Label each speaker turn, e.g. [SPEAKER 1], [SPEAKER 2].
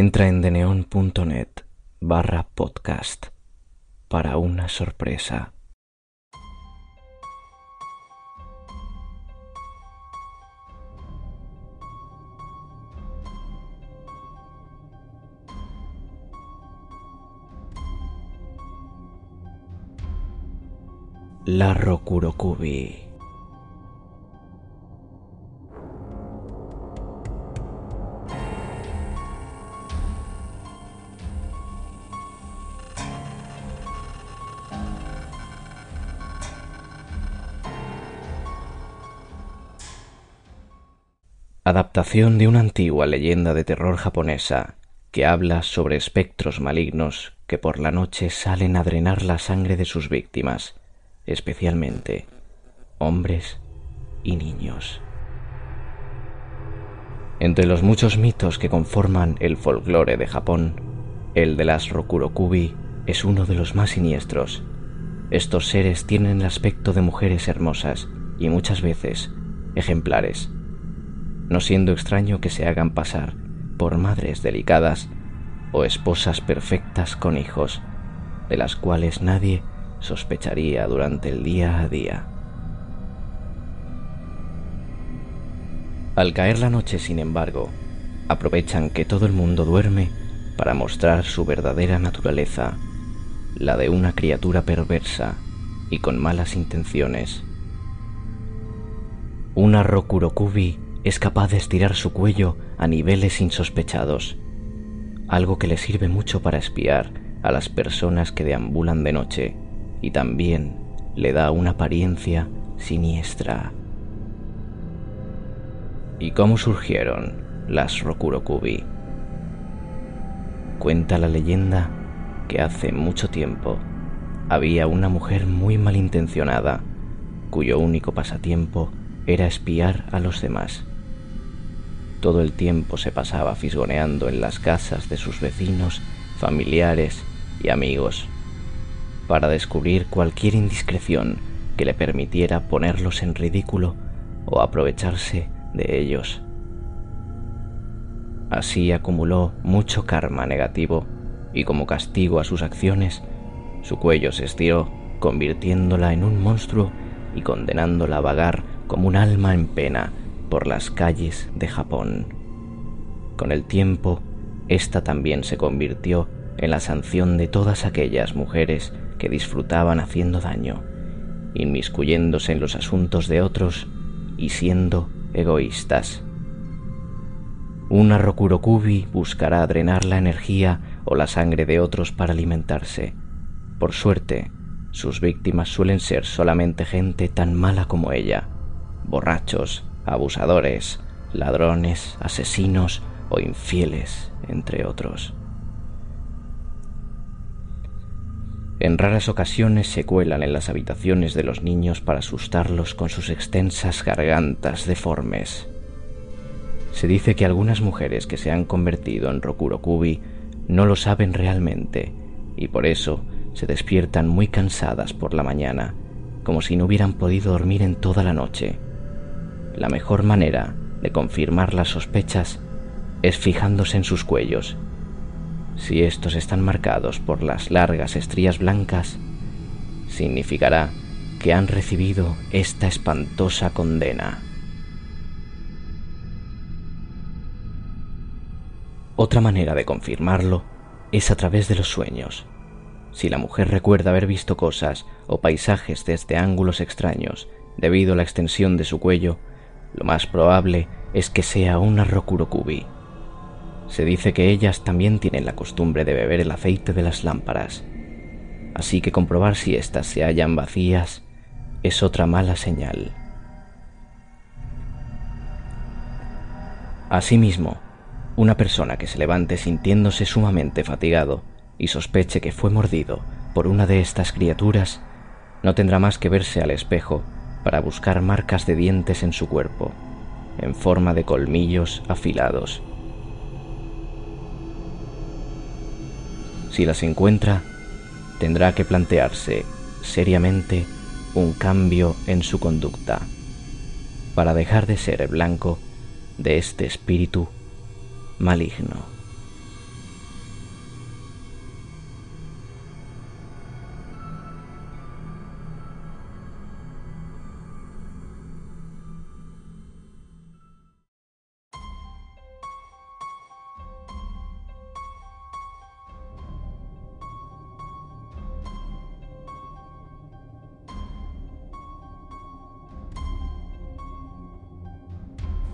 [SPEAKER 1] Entra en deneon.net barra podcast para una sorpresa. La. Adaptación de una antigua leyenda de terror japonesa que habla sobre espectros malignos que por la noche salen a drenar la sangre de sus víctimas, especialmente hombres y niños. Entre los muchos mitos que conforman el folclore de Japón, el de las Rokurokubi es uno de los más siniestros. Estos seres tienen el aspecto de mujeres hermosas y muchas veces ejemplares no siendo extraño que se hagan pasar por madres delicadas o esposas perfectas con hijos, de las cuales nadie sospecharía durante el día a día. Al caer la noche, sin embargo, aprovechan que todo el mundo duerme para mostrar su verdadera naturaleza, la de una criatura perversa y con malas intenciones. Una Rokurokubi es capaz de estirar su cuello a niveles insospechados, algo que le sirve mucho para espiar a las personas que deambulan de noche y también le da una apariencia siniestra. ¿Y cómo surgieron las Rokurokubi? Cuenta la leyenda que hace mucho tiempo había una mujer muy malintencionada cuyo único pasatiempo era espiar a los demás. Todo el tiempo se pasaba fisgoneando en las casas de sus vecinos, familiares y amigos, para descubrir cualquier indiscreción que le permitiera ponerlos en ridículo o aprovecharse de ellos. Así acumuló mucho karma negativo y como castigo a sus acciones, su cuello se estiró, convirtiéndola en un monstruo y condenándola a vagar como un alma en pena por las calles de Japón. Con el tiempo, esta también se convirtió en la sanción de todas aquellas mujeres que disfrutaban haciendo daño, inmiscuyéndose en los asuntos de otros y siendo egoístas. Una Rokurokubi buscará drenar la energía o la sangre de otros para alimentarse. Por suerte, sus víctimas suelen ser solamente gente tan mala como ella, borrachos, abusadores, ladrones, asesinos o infieles, entre otros. En raras ocasiones se cuelan en las habitaciones de los niños para asustarlos con sus extensas gargantas deformes. Se dice que algunas mujeres que se han convertido en Rokurokubi no lo saben realmente y por eso se despiertan muy cansadas por la mañana, como si no hubieran podido dormir en toda la noche. La mejor manera de confirmar las sospechas es fijándose en sus cuellos. Si estos están marcados por las largas estrías blancas, significará que han recibido esta espantosa condena. Otra manera de confirmarlo es a través de los sueños. Si la mujer recuerda haber visto cosas o paisajes desde ángulos extraños debido a la extensión de su cuello, lo más probable es que sea una Rokurokubi. Se dice que ellas también tienen la costumbre de beber el aceite de las lámparas, así que comprobar si éstas se hallan vacías es otra mala señal. Asimismo, una persona que se levante sintiéndose sumamente fatigado y sospeche que fue mordido por una de estas criaturas, no tendrá más que verse al espejo para buscar marcas de dientes en su cuerpo, en forma de colmillos afilados. Si las encuentra, tendrá que plantearse seriamente un cambio en su conducta para dejar de ser el blanco de este espíritu maligno.